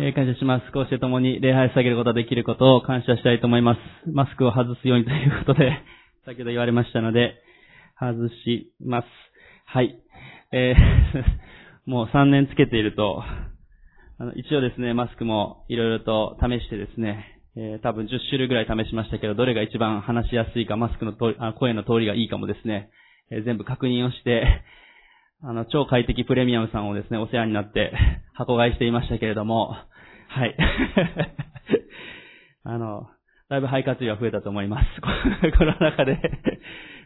えー感謝します。こうして共に礼拝を下げることができることを感謝したいと思います。マスクを外すようにということで、先ほど言われましたので、外します。はい。えー もう3年つけていると、あの一応ですね、マスクもいろいろと試してですね、えー多分10種類ぐらい試しましたけど、どれが一番話しやすいか、マスクの通りあ声の通りがいいかもですね、えー全部確認をして、あの、超快適プレミアムさんをですね、お世話になって 箱買いしていましたけれども、はい。あの、だいぶ肺活量が増えたと思います。この中で。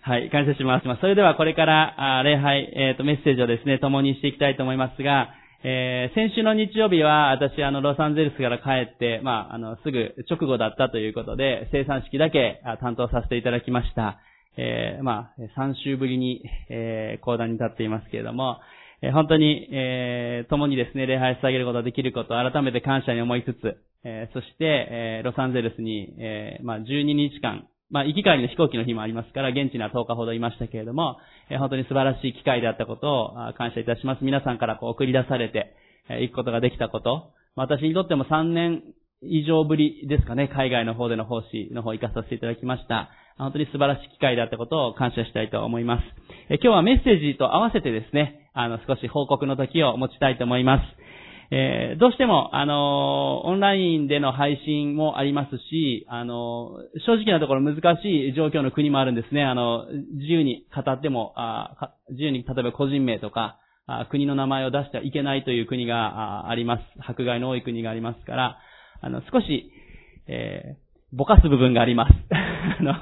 はい、感謝します。それではこれから、礼拝、えっ、と、メッセージをですね、共にしていきたいと思いますが、えー先週の日曜日は、私、あの、ロサンゼルスから帰って、まあ、あの、すぐ直後だったということで、生産式だけ担当させていただきました。えーまあ、3週ぶりに、えー講談に立っていますけれども、えー本当に、えー共にですね、礼拝を捧げることができることを改めて感謝に思いつつ、えーそして、えーロサンゼルスに、えーまあ、12日間、まあ、行き帰りの飛行機の日もありますから、現地には10日ほどいましたけれども、えー本当に素晴らしい機会であったことをあ感謝いたします。皆さんからこう送り出されて、えー行くことができたこと、ま私にとっても3年以上ぶりですかね、海外の方での奉仕の方行かさせていただきました。本当に素晴らしい機会であったことを感謝したいと思います。今日はメッセージと合わせてですね、あの、少し報告の時を持ちたいと思います。えーどうしても、あのオンラインでの配信もありますし、あの正直なところ難しい状況の国もあるんですね。あの、自由に語っても、あ自由に例えば個人名とか、あ国の名前を出してはいけないという国がああります。迫害の多い国がありますから、あの、少し、えーぼかす部分があります。あの、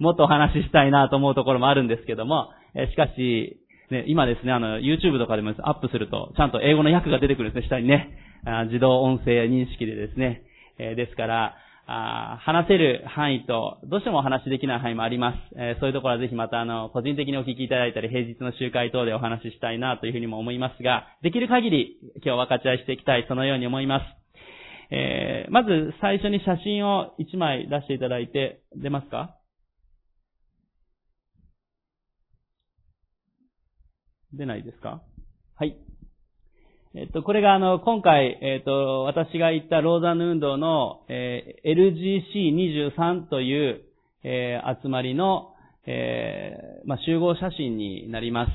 もっとお話ししたいなと思うところもあるんですけども、えしかし、ね、今ですね、あの、YouTube とかでもアップすると、ちゃんと英語の訳が出てくるんですね、下にね。あ自動音声認識でですね。えーですから、あ話せる範囲と、どうしてもお話しできない範囲もあります。えーそういうところはぜひまた、あの、個人的にお聞きいただいたり、平日の集会等でお話ししたいなというふうにも思いますが、できる限り今日分かち合いしていきたい、そのように思います。えーまず最初に写真を1枚出していただいて、出ますか？出ないですか？はい。えっと、これがあの、今回、えっと、私が言ったローザンヌ運動の、えー LGC23 という、えー集まりの、えーまあ、集合写真になります。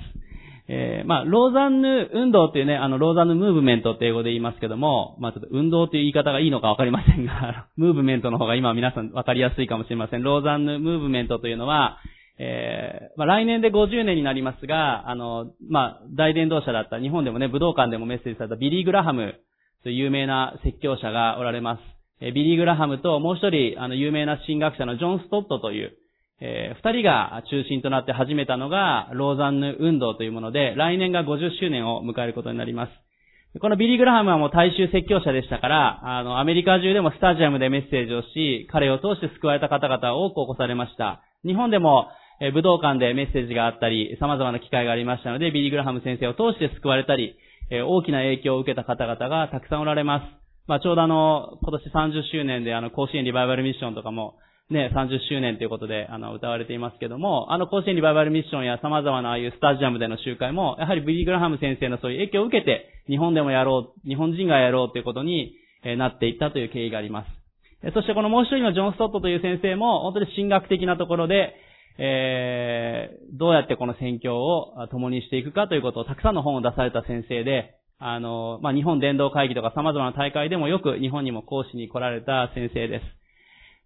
えーまあ、ローザンヌ運動っていうね、あの、ローザンヌムーブメントって英語で言いますけども、まあ、ちょっと運動という言い方がいいのかわかりませんが、ムーブメントの方が今皆さんわかりやすいかもしれません。ローザンヌムーブメントというのは、えーまあ、来年で50年になりますが、あの、まあ、大伝道者だった、日本でもね、武道館でもメッセージされたビリー・グラハムという有名な説教者がおられます。えービリー・グラハムともう一人、あの、有名な神学者のジョン・ストットという、えー二人が中心となって始めたのが、ローザンヌ運動というもので、来年が50周年を迎えることになります。このビリー・グラハムはもう大衆説教者でしたから、あの、アメリカ中でもスタジアムでメッセージをし、彼を通して救われた方々は多く起こされました。日本でも、え武道館でメッセージがあったり、様々な機会がありましたので、ビリー・グラハム先生を通して救われたり、え大きな影響を受けた方々がたくさんおられます。まあ、ちょうどあの、今年30周年であの、甲子園リバイバルミッションとかも、ね、30周年ということで、あの、歌われていますけども、あの、甲子園リバイバルミッションや様々なああいうスタジアムでの集会も、やはりビリー・グラハム先生のそういう影響を受けて、日本でもやろう、日本人がやろうということに、えなっていったという経緯があります。そしてこのもう一人のジョン・ストットという先生も、本当に神学的なところで、えーどうやってこの宣教を共にしていくかということをたくさんの本を出された先生で、あの、まあ、日本伝道会議とか様々な大会でもよく日本にも講師に来られた先生です。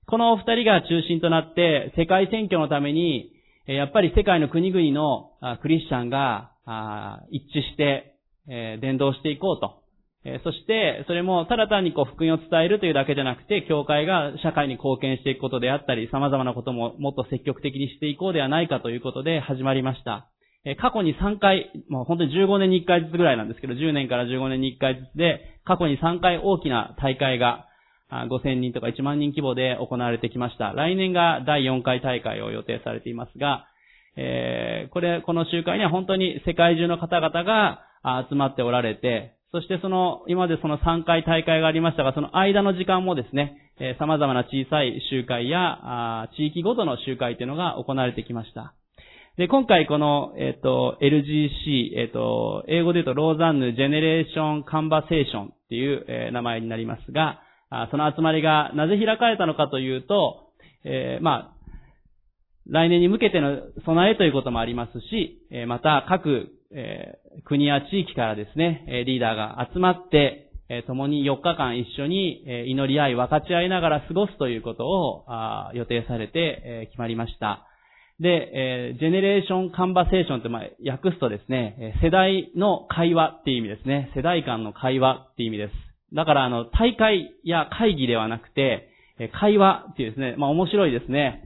このお二人が中心となって、世界選挙のために、やっぱり世界の国々のクリスチャンが一致して、伝道していこうと。そして、それもただ単にこう福音を伝えるというだけじゃなくて、教会が社会に貢献していくことであったり、様々なことももっと積極的にしていこうではないかということで始まりました。過去に3回、もう本当に15年に1回ずつぐらいなんですけど、10年から15年に1回ずつで、過去に3回大きな大会が、5000人とか1万人規模で行われてきました。来年が第4回大会を予定されていますが、えーこれ、この集会には本当に世界中の方々が集まっておられて、そしてその、今までその3回大会がありましたが、その間の時間もですね、えー様々な小さい集会や、地域ごとの集会というのが行われてきました。で、今回この、えっ、と、LGC、えっ、と、英語で言うとローザンヌ・ジェネレーション・カンバセーションっていう、えー、名前になりますが、その集まりがなぜ開かれたのかというと、えー、まあ、来年に向けての備えということもありますし、また各、国や地域からですね、リーダーが集まって、共に4日間一緒に祈り合い、分かち合いながら過ごすということを予定されて、決まりました。で、え、ジェネレーションカンバセーションって、訳すとですね、世代の会話っていう意味ですね。世代間の会話っていう意味です。だから、あの、大会や会議ではなくて、会話っていうですね、まあ、面白いですね。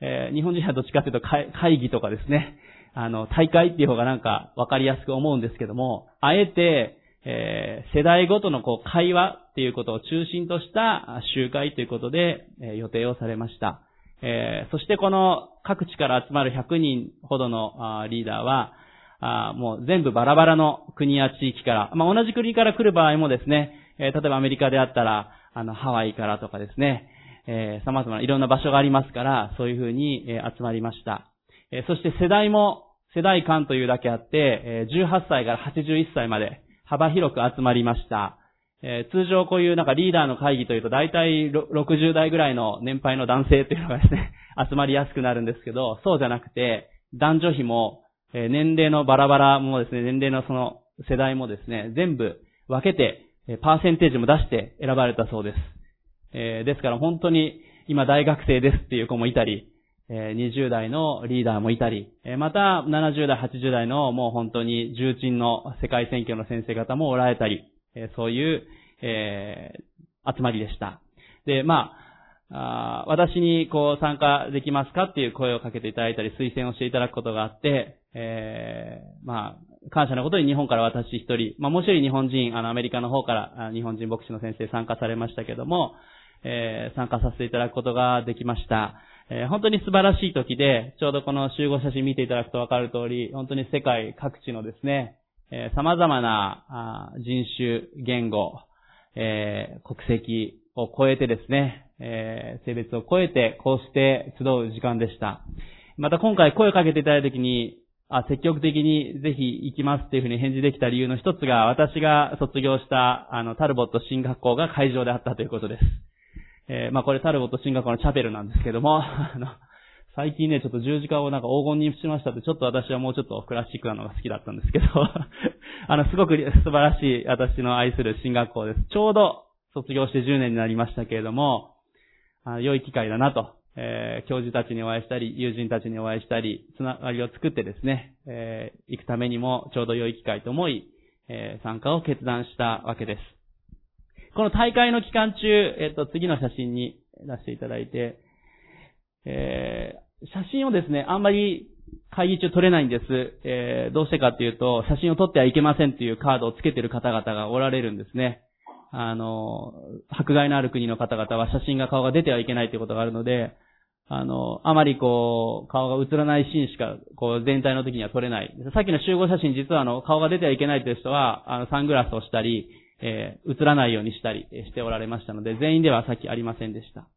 えー、日本人はどっちかというと会議とかですね、あの、大会っていう方がなんかわかりやすく思うんですけども、あえて、えー、世代ごとのこう会話っていうことを中心とした集会ということで、えー、予定をされました。えー、そしてこの各地から集まる100人ほどのリーダーは、あもう全部バラバラの国や地域から、まあ、同じ国から来る場合もですね、え、例えばアメリカであったら、あの、ハワイからとかですね、えー、様々ないろんな場所がありますから、そういうふうに、え、集まりました。え、そして世代も、世代間というだけあって、え、18歳から81歳まで幅広く集まりました。え、通常こういうなんかリーダーの会議というと大体60代ぐらいの年配の男性というのがですね、集まりやすくなるんですけど、そうじゃなくて、男女比も、え、年齢のバラバラもですね、年齢のその世代もですね、全部分けて、えパーセンテージも出して選ばれたそうです。えー、ですから本当に今大学生ですっていう子もいたり、えー、20代のリーダーもいたり、えー、また70代、80代のもう本当に重鎮の世界選挙の先生方もおられたり、えそういう、え集まりでした。で、まあ、あ私にこう参加できますかっていう声をかけていただいたり、推薦をしていただくことがあって、え、まあ、感謝のことに日本から私一人、まあもう一人日本人、あのアメリカの方から日本人牧師の先生参加されましたけども、えー、参加させていただくことができました。えー、本当に素晴らしい時で、ちょうどこの集合写真見ていただくとわかる通り、本当に世界各地のですね、えー、様々なあ人種、言語、えー、国籍を超えてですね、えー、性別を超えて、こうして集う時間でした。また今回声をかけていただいたときに、あ、積極的にぜひ行きますっていうふうに返事できた理由の一つが、私が卒業した、あの、タルボット進学校が会場であったということです。えー、まあこれタルボット進学校のチャペルなんですけども、あの、最近ね、ちょっと十字架をなんか黄金にしましたって、ちょっと私はもうちょっとクラシックなのが好きだったんですけど、あの、すごく素晴らしい私の愛する進学校です。ちょうど卒業して10年になりましたけれども、あ良い機会だなと、えー、教授たちにお会いしたり、友人たちにお会いしたり、つながりを作ってですね、えー、行くためにもちょうど良い機会と思い、えー、参加を決断したわけです。この大会の期間中、えっ、と、次の写真に出していただいて、え写真をですね、あんまり会議中撮れないんです。え、どうしてかっていうと、写真を撮ってはいけませんっていうカードをつけてる方々がおられるんですね。あの、迫害のある国の方々は写真が顔が出てはいけないということがあるので、あの、あまりこう、顔が映らないシーンしか、こう、全体の時には撮れない。さっきの集合写真、実はあの、顔が出てはいけないという人は、あの、サングラスをしたり、えー、映らないようにしたりしておられましたので、全員ではさっきありませんでした。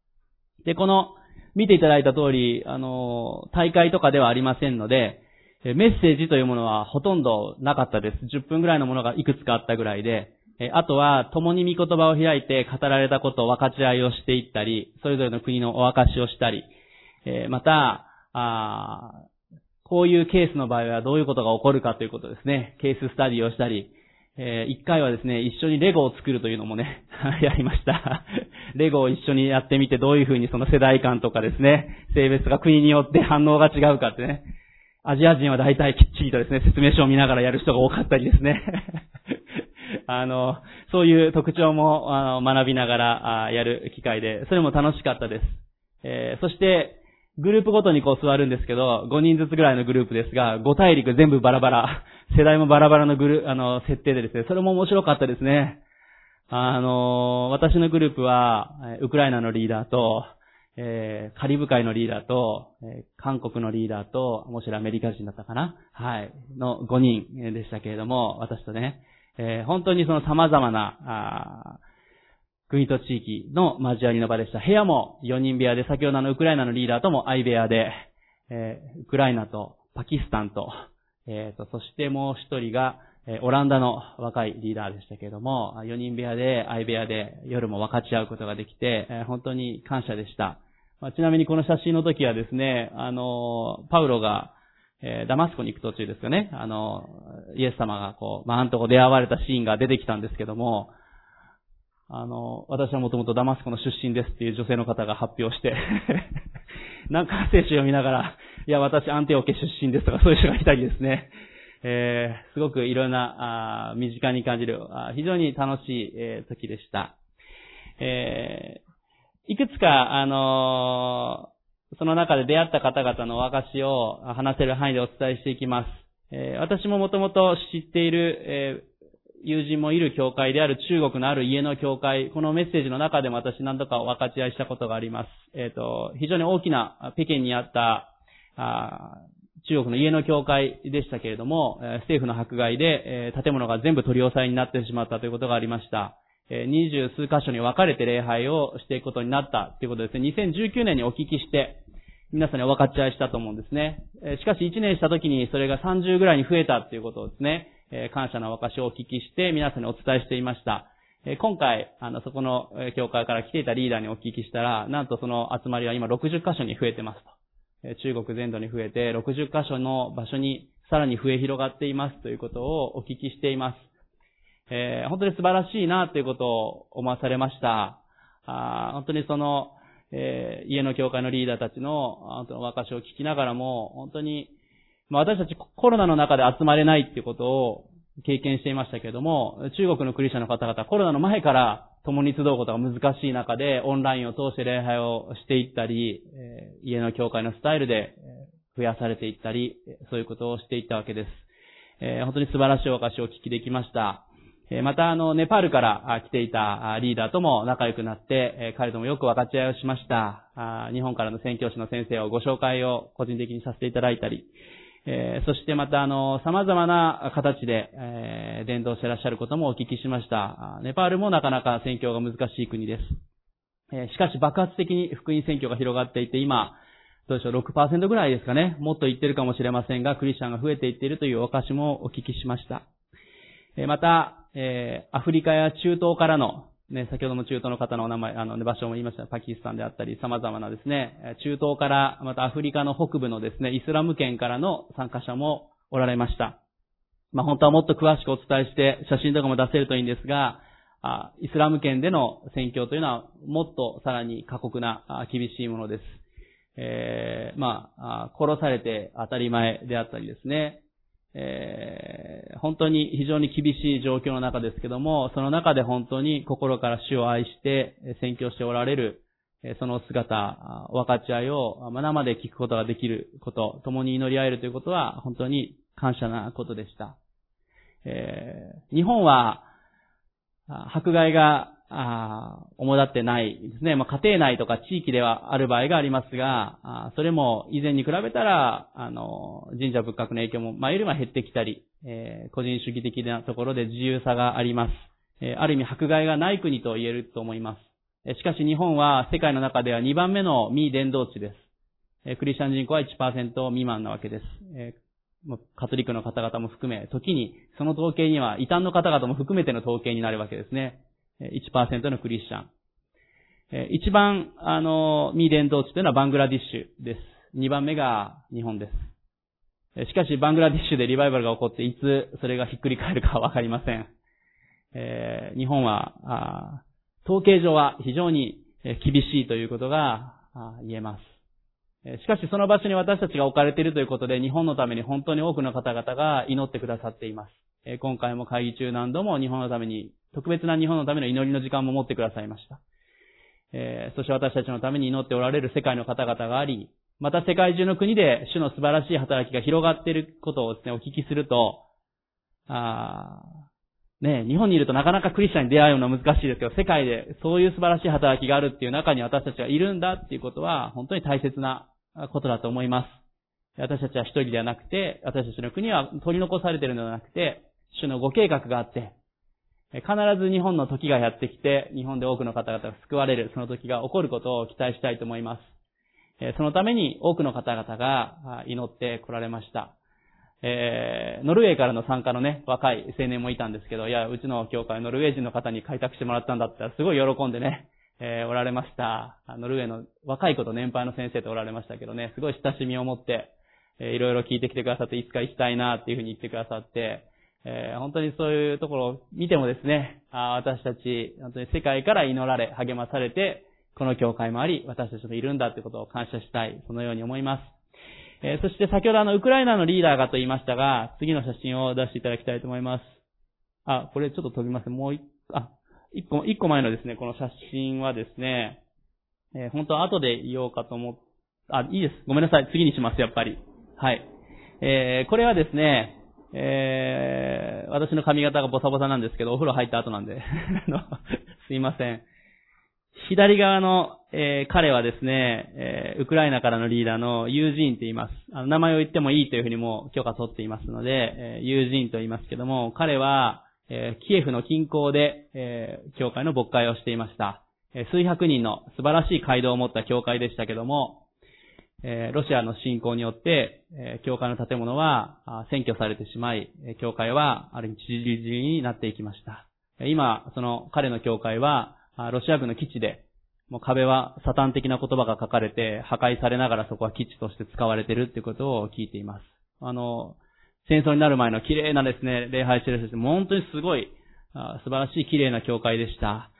で、この、見ていただいた通り、あの、大会とかではありませんので、メッセージというものはほとんどなかったです。10分ぐらいのものがいくつかあったぐらいで、あとは、共に御言葉を開いて語られたことを分かち合いをしていったり、それぞれの国のお証しをしたり、また、こういうケースの場合はどういうことが起こるかということですね。ケーススタディをしたり、え、一回はですね、一緒にレゴを作るというのもね、やりました。レゴを一緒にやってみてどういうふうにその世代間とかですね、性別が国によって反応が違うかってね。アジア人は大体きっちりとですね、説明書を見ながらやる人が多かったりですね。あの、そういう特徴もあの学びながらあやる機会で、それも楽しかったです。えー、そして、グループごとにこう座るんですけど、5人ずつぐらいのグループですが、5大陸全部バラバラ、世代もバラバラのグル、あの、設定でですね、それも面白かったですね。あの、私のグループは、ウクライナのリーダーと、えー、カリブ海のリーダーと、えー、韓国のリーダーと、もしろアメリカ人だったかな？はい。の5人でしたけれども、私とね、えー、本当にその様々な、国と地域の交わりの場でした。部屋も4人部屋で、先ほどのウクライナのリーダーとも相部屋で、えー、ウクライナとパキスタンと、えっ、と、そしてもう一人が、えオランダの若いリーダーでしたけれども、4人部屋で、相部屋で夜も分かち合うことができて、え本当に感謝でした。まあ、ちなみにこの写真の時はですね、あの、パウロが、えー、ダマスコに行く途中ですかね、あの、イエス様がこう、まああ、んとこ出会われたシーンが出てきたんですけども、あの、私はもともとダマスコの出身ですっていう女性の方が発表して なんか聖書読みながら、いや、私アンテオケ出身ですとかそういう人がいたりですね、えー、すごくいろんな、あ身近に感じるあ、非常に楽しい、えー、時でした。えー、いくつか、あのその中で出会った方々のお証を話せる範囲でお伝えしていきます。えー、私ももともと知っている、え、友人もいる教会である中国のある家の教会、このメッセージの中でも私何度か分かち合いしたことがあります。えっ、ー、と、非常に大きな北京にあったあ中国の家の教会でしたけれども、政府の迫害で建物が全部取り押さえになってしまったということがありました。二十数箇所に分かれて礼拝をしていくことになったということですね。2019年にお聞きして、皆さんにお分かち合いしたと思うんですね。しかし1年した時にそれが30ぐらいに増えたということですね、感謝の証をお聞きして皆さんにお伝えしていました。今回、あの、そこの教会から来ていたリーダーにお聞きしたら、なんとその集まりは今60箇所に増えてますと。中国全土に増えて60カ所の場所にさらに増え広がっていますということをお聞きしています。えー、本当に素晴らしいなということを思わされました。あ本当にその、えー、家の教会のリーダーたちの、本当の若しを聞きながらも、本当に、私たちコロナの中で集まれないっていうことを経験していましたけれども、中国のクリスチャンの方々、コロナの前から共に集うことが難しい中で、オンラインを通して礼拝をしていったり、家の教会のスタイルで増やされていったり、そういうことをしていったわけです。本当に素晴らしいお証をお聞きできました。また、あの、ネパールから来ていたリーダーとも仲良くなって、彼ともよく分かち合いをしました。日本からの宣教師の先生をご紹介を個人的にさせていただいたり、えー、そしてまた、あの、様々な形で、えー、伝道してらっしゃることもお聞きしました。ネパールもなかなか宣教が難しい国です。えー、しかし爆発的に福音宣教が広がっていて、今、どうでしょう、6%ぐらいですかね。もっと言ってるかもしれませんが、クリスチャンが増えていっているというお証もお聞きしました。えまた、えアフリカや中東からのね、先ほども中東の方のお名前、あの、場所も言いましたパキスタンであったり、様々なですね、中東から、またアフリカの北部のですね、イスラム圏からの参加者もおられました。まあ、本当はもっと詳しくお伝えして、写真とかも出せるといいんですが、あイスラム圏での宣教というのは、もっとさらに過酷な、厳しいものです。えー、まあ、殺されて当たり前であったりですね、えー、本当に非常に厳しい状況の中ですけども、その中で本当に心から主を愛して宣教しておられる、その姿、分かち合いを生で聞くことができること、共に祈り合えるということは本当に感謝なことでした。えー、日本は、迫害があ主だってないですね。まあ、家庭内とか地域ではある場合がありますが、あそれも以前に比べたら、あの、神社仏閣の影響も前よりは減ってきたり、えー、個人主義的なところで自由さがあります。えー、ある意味迫害がない国と言えると思います。えしかし日本は世界の中では2番目の未伝道地です。えクリスチャン人口は1%未満なわけです。えカトリックの方々も含め、時にその統計には異端の方々も含めての統計になるわけですね。1%のクリスチャン。一番、あの、未伝道地というのはバングラディッシュです。二番目が日本です。しかし、バングラディッシュでリバイバルが起こって、いつそれがひっくり返るかわかりません。えー、日本は、統計上は非常に厳しいということが言えます。しかしその場所に私たちが置かれているということで、日本のために本当に多くの方々が祈ってくださっています。今回も会議中何度も日本のために特別な日本のための祈りの時間も持ってくださいました。え、そして私たちのために祈っておられる世界の方々があり、また世界中の国で主の素晴らしい働きが広がっていることをですね、お聞きすると、あね、日本にいるとなかなかクリスチャンに出会うのは難しいですけど、世界でそういう素晴らしい働きがあるっていう中に私たちがいるんだっていうことは、本当に大切なことだと思います。私たちは一人ではなくて、私たちの国は取り残されているのではなくて、主のご計画があって、必ず日本の時がやってきて、日本で多くの方々が救われる、その時が起こることを期待したいと思います。そのために多くの方々が祈って来られました。えー、ノルウェーからの参加のね、若い青年もいたんですけど、いや、うちの教会ノルウェー人の方に開拓してもらったんだったら、すごい喜んでね、えー、おられました。ノルウェーの若い子と年配の先生とおられましたけどね、すごい親しみを持って、えー、いろいろ聞いてきてくださって、いつか行きたいなっていうふうに言ってくださって、えー、本当にそういうところを見てもですね、あ私たち、本当に世界から祈られ、励まされて、この教会もあり、私たちもいるんだということを感謝したい、そのように思います。えー、そして先ほどあの、ウクライナのリーダーがと言いましたが、次の写真を出していただきたいと思います。あ、これちょっと飛びます。もう一、あ、一個、一個前のですね、この写真はですね、えー、本当は後で言おうかと思っ、あ、いいです。ごめんなさい。次にします、やっぱり。はい。えー、これはですね、えー、私の髪型がボサボサなんですけど、お風呂入った後なんで すいません。左側の、えー、彼はですね、えー、ウクライナからのリーダーのユージーンって言います。あの名前を言ってもいいというふうにも許可取っていますので、えー、ユージーンと言いますけども、彼は、えー、キエフの近郊で、えー、教会の牧会をしていました。え、数百人の素晴らしい街道を持った教会でしたけども、えー、ロシアの侵攻によって、えー、教会の建物は占拠されてしまい、教会はある意味散り散りになっていきました。今、その彼の教会は、ロシア軍の基地で、もう壁はサタン的な言葉が書かれて破壊されながらそこは基地として使われているっていうことを聞いています。あの、戦争になる前の綺麗なですね、礼拝してる人本当にすごい、素晴らしい綺麗な教会でした。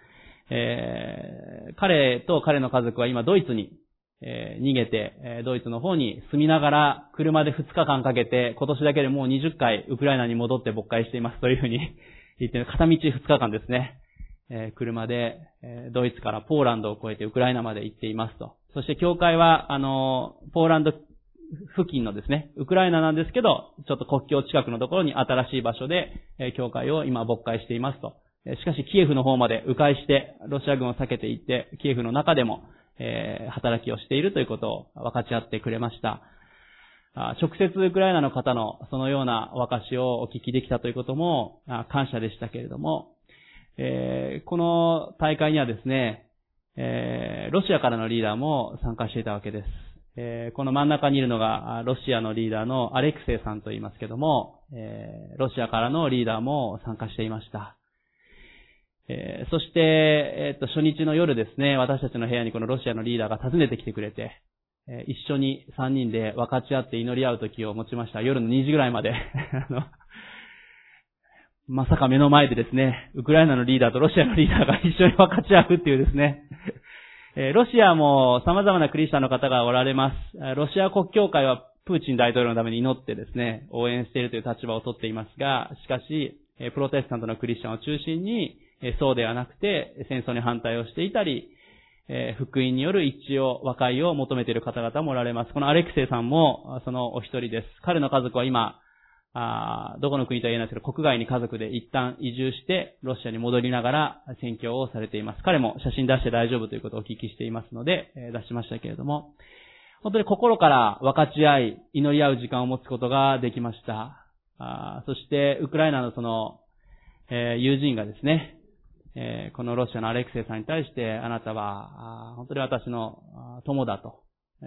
えー、彼と彼の家族は今ドイツに、えー、逃げて、えー、ドイツの方に住みながら車で2日間かけて今年だけでもう20回ウクライナに戻って牧会していますというふうに 言って片道2日間ですね。え車で、えドイツからポーランドを越えてウクライナまで行っていますと。そして教会は、あの、ポーランド付近のですね、ウクライナなんですけど、ちょっと国境近くのところに新しい場所で、え教会を今牧会していますと。しかし、キエフの方まで迂回して、ロシア軍を避けていって、キエフの中でも、え働きをしているということを分かち合ってくれました。直接ウクライナの方のそのようなお証をお聞きできたということも感謝でしたけれども、えー、この大会にはですね、えー、ロシアからのリーダーも参加していたわけです。えー、この真ん中にいるのが、ロシアのリーダーのアレクセイさんと言いますけども、え、ロシアからのリーダーも参加していました。えー、そして、えっと、初日の夜ですね、私たちの部屋にこのロシアのリーダーが訪ねてきてくれて、え一緒に3人で分かち合って祈り合う時を持ちました。夜の2時ぐらいまで あの、まさか目の前でですね、ウクライナのリーダーとロシアのリーダーが一緒に分かち合うっていうですね、えロシアも様々なクリスチャンの方がおられます。ロシア国教会はプーチン大統領のために祈ってですね、応援しているという立場をとっていますが、しかし、プロテスタントのクリスチャンを中心に、そうではなくて、戦争に反対をしていたり、福音による一致を、和解を求めている方々もおられます。このアレクセイさんも、そのお一人です。彼の家族は今、あどこの国とは言えないですけど、国外に家族で一旦移住して、ロシアに戻りながら宣教をされています。彼も写真出して大丈夫ということをお聞きしていますので、え出しましたけれども、本当に心から分かち合い、祈り合う時間を持つことができました。あそして、ウクライナのその、え、友人がですね、え、このロシアのアレクセイさんに対して、あなたは、本当に私の友だと、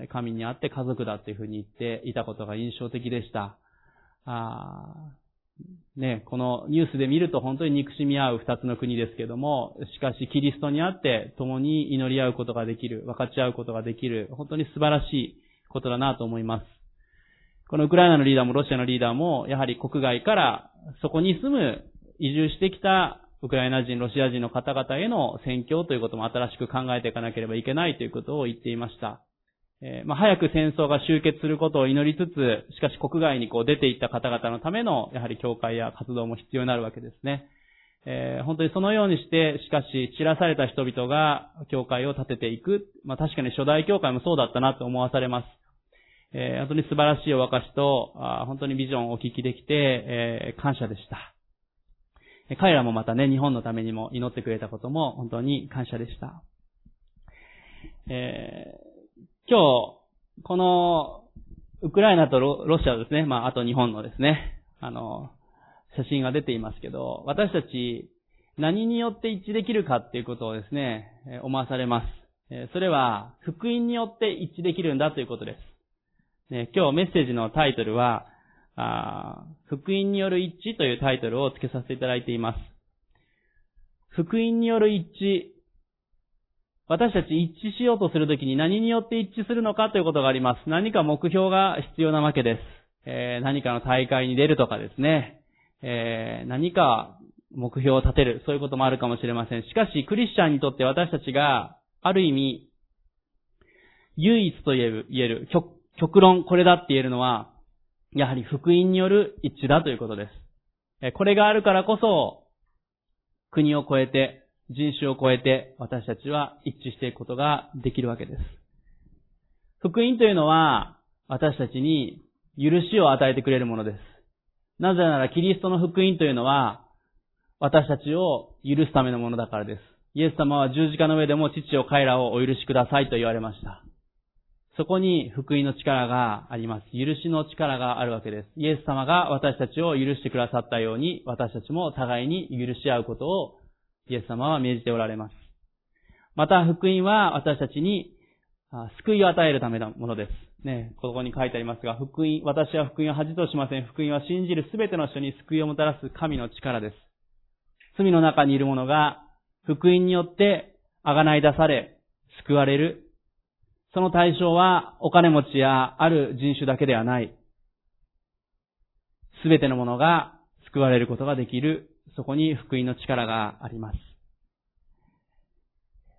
神にあって家族だというふうに言っていたことが印象的でした。あね、このニュースで見ると本当に憎しみ合う二つの国ですけども、しかしキリストにあって共に祈り合うことができる、分かち合うことができる、本当に素晴らしいことだなと思います。このウクライナのリーダーもロシアのリーダーも、やはり国外からそこに住む移住してきたウクライナ人、ロシア人の方々への宣教ということも新しく考えていかなければいけないということを言っていました。えー、まあ、早く戦争が終結することを祈りつつ、しかし国外にこう出ていった方々のための、やはり教会や活動も必要になるわけですね。えー、本当にそのようにして、しかし散らされた人々が教会を建てていく。まあ、確かに初代教会もそうだったなと思わされます。えー、本当に素晴らしいお証と、あ本当にビジョンをお聞きできて、えー、感謝でした。彼らもまたね、日本のためにも祈ってくれたことも本当に感謝でした。えー今日、この、ウクライナとロシアですね、まあ、あと日本のですね、あの、写真が出ていますけど、私たち、何によって一致できるかっていうことをですね、思わされます。それは、福音によって一致できるんだということです。今日メッセージのタイトルは、あ福音による一致というタイトルを付けさせていただいています。福音による一致。私たち一致しようとするときに何によって一致するのかということがあります。何か目標が必要なわけです。えー、何かの大会に出るとかですね。えー、何か目標を立てる。そういうこともあるかもしれません。しかし、クリスチャンにとって私たちが、ある意味、唯一と言える、極論これだって言えるのは、やはり福音による一致だということです。これがあるからこそ、国を超えて、人種を超えて、私たちは一致していくことができるわけです。福音というのは、私たちに許しを与えてくれるものです。なぜなら、キリストの福音というのは、私たちを許すためのものだからです。イエス様は十字架の上でも父を彼らをお許しくださいと言われました。そこに福音の力があります。許しの力があるわけです。イエス様が私たちを許してくださったように、私たちも互いに許し合うことをイエス様は命じておられます。また、福音は私たちに救いを与えるためのものです。ね、ここに書いてありますが、福音、私は福音を恥としません。福音は信じるすべての人に救いをもたらす神の力です。罪の中にいる者が福音によって贖い出され、救われるその対象はお金持ちやある人種だけではない。すべてのものが救われることができる、そこに福音の力があります。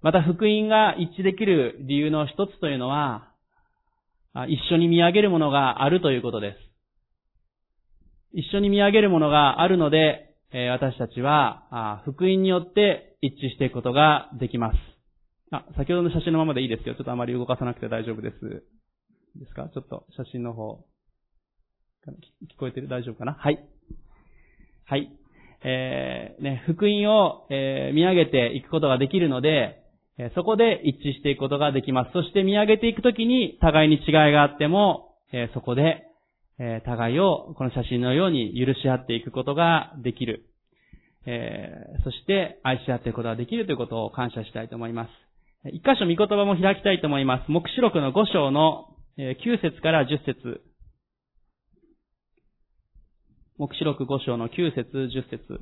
また福音が一致できる理由の一つというのは、一緒に見上げるものがあるということです。一緒に見上げるものがあるので、私たちは福音によって一致していくことができます。あ、先ほどの写真のままでいいですけど、ちょっとあまり動かさなくて大丈夫です。ですか？ちょっと写真の方、聞こえてる？大丈夫かな？はい。はい。えー、ね、福音を、えー、見上げていくことができるので、えー、そこで一致していくことができます。そして見上げていくときに、互いに違いがあっても、えー、そこで、えー、互いをこの写真のように許し合っていくことができる。えー、そして愛し合っていくことができるということを感謝したいと思います。一箇所見言葉も開きたいと思います。目視録の5章の9節から10節。目視録5章の9節10節。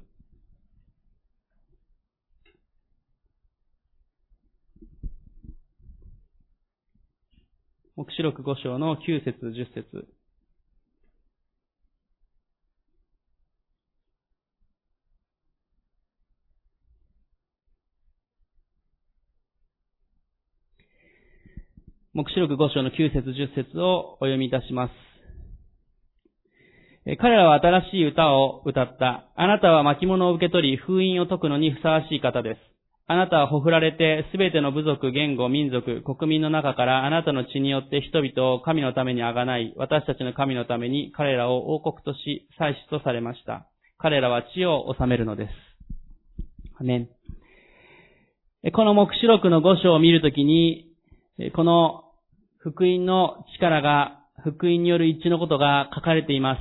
目視録5章の9節10節。目視録5章の9節10節をお読みいたします。彼らは新しい歌を歌った。あなたは巻物を受け取り、封印を解くのにふさわしい方です。あなたはほふられて、すべての部族、言語、民族、国民の中からあなたの血によって人々を神のためにあがない、私たちの神のために彼らを王国とし、祭司とされました。彼らは地を治めるのです。アメン。この目視録の5章を見るときに、この福音の力が、福音による一致のことが書かれています。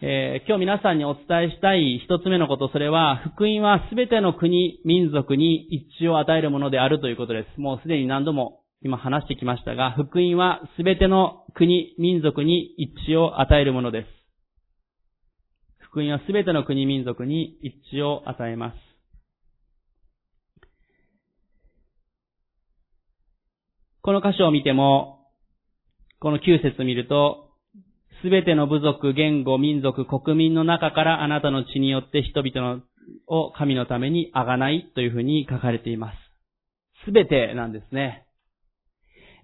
えー、今日皆さんにお伝えしたい一つ目のこと、それは、福音はすべての国、民族に一致を与えるものであるということです。もうすでに何度も今話してきましたが、福音はすべての国、民族に一致を与えるものです。福音はすべての国、民族に一致を与えます。この箇所を見ても、この9節見ると、すべての部族、言語、民族、国民の中からあなたの血によって人々のを神のためにあがないというふうに書かれています。すべてなんですね。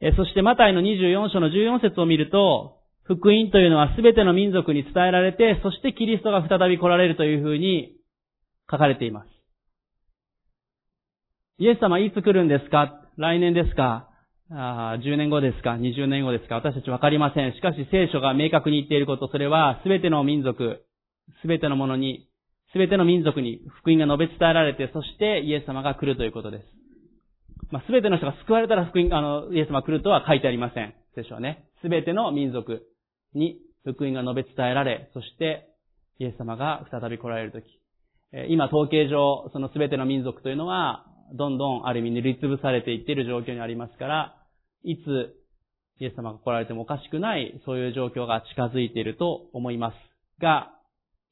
えそしてマタイの24章の14節を見ると、福音というのはすべての民族に伝えられて、そしてキリストが再び来られるというふうに書かれています。イエス様いつ来るんですか？来年ですか？あ10年後ですか ?20 年後ですか私たちわかりません。しかし聖書が明確に言っていること、それは全ての民族、全てのものに、全ての民族に福音が述べ伝えられて、そしてイエス様が来るということです。まあ、全ての人が救われたら福音、あの、イエス様が来るとは書いてありません。聖書はね。全ての民族に福音が述べ伝えられ、そしてイエス様が再び来られるとき。今統計上、その全ての民族というのは、どんどんある意味塗りつぶされていっている状況にありますから、いつイエス様が来られてもおかしくない、そういう状況が近づいていると思います。が、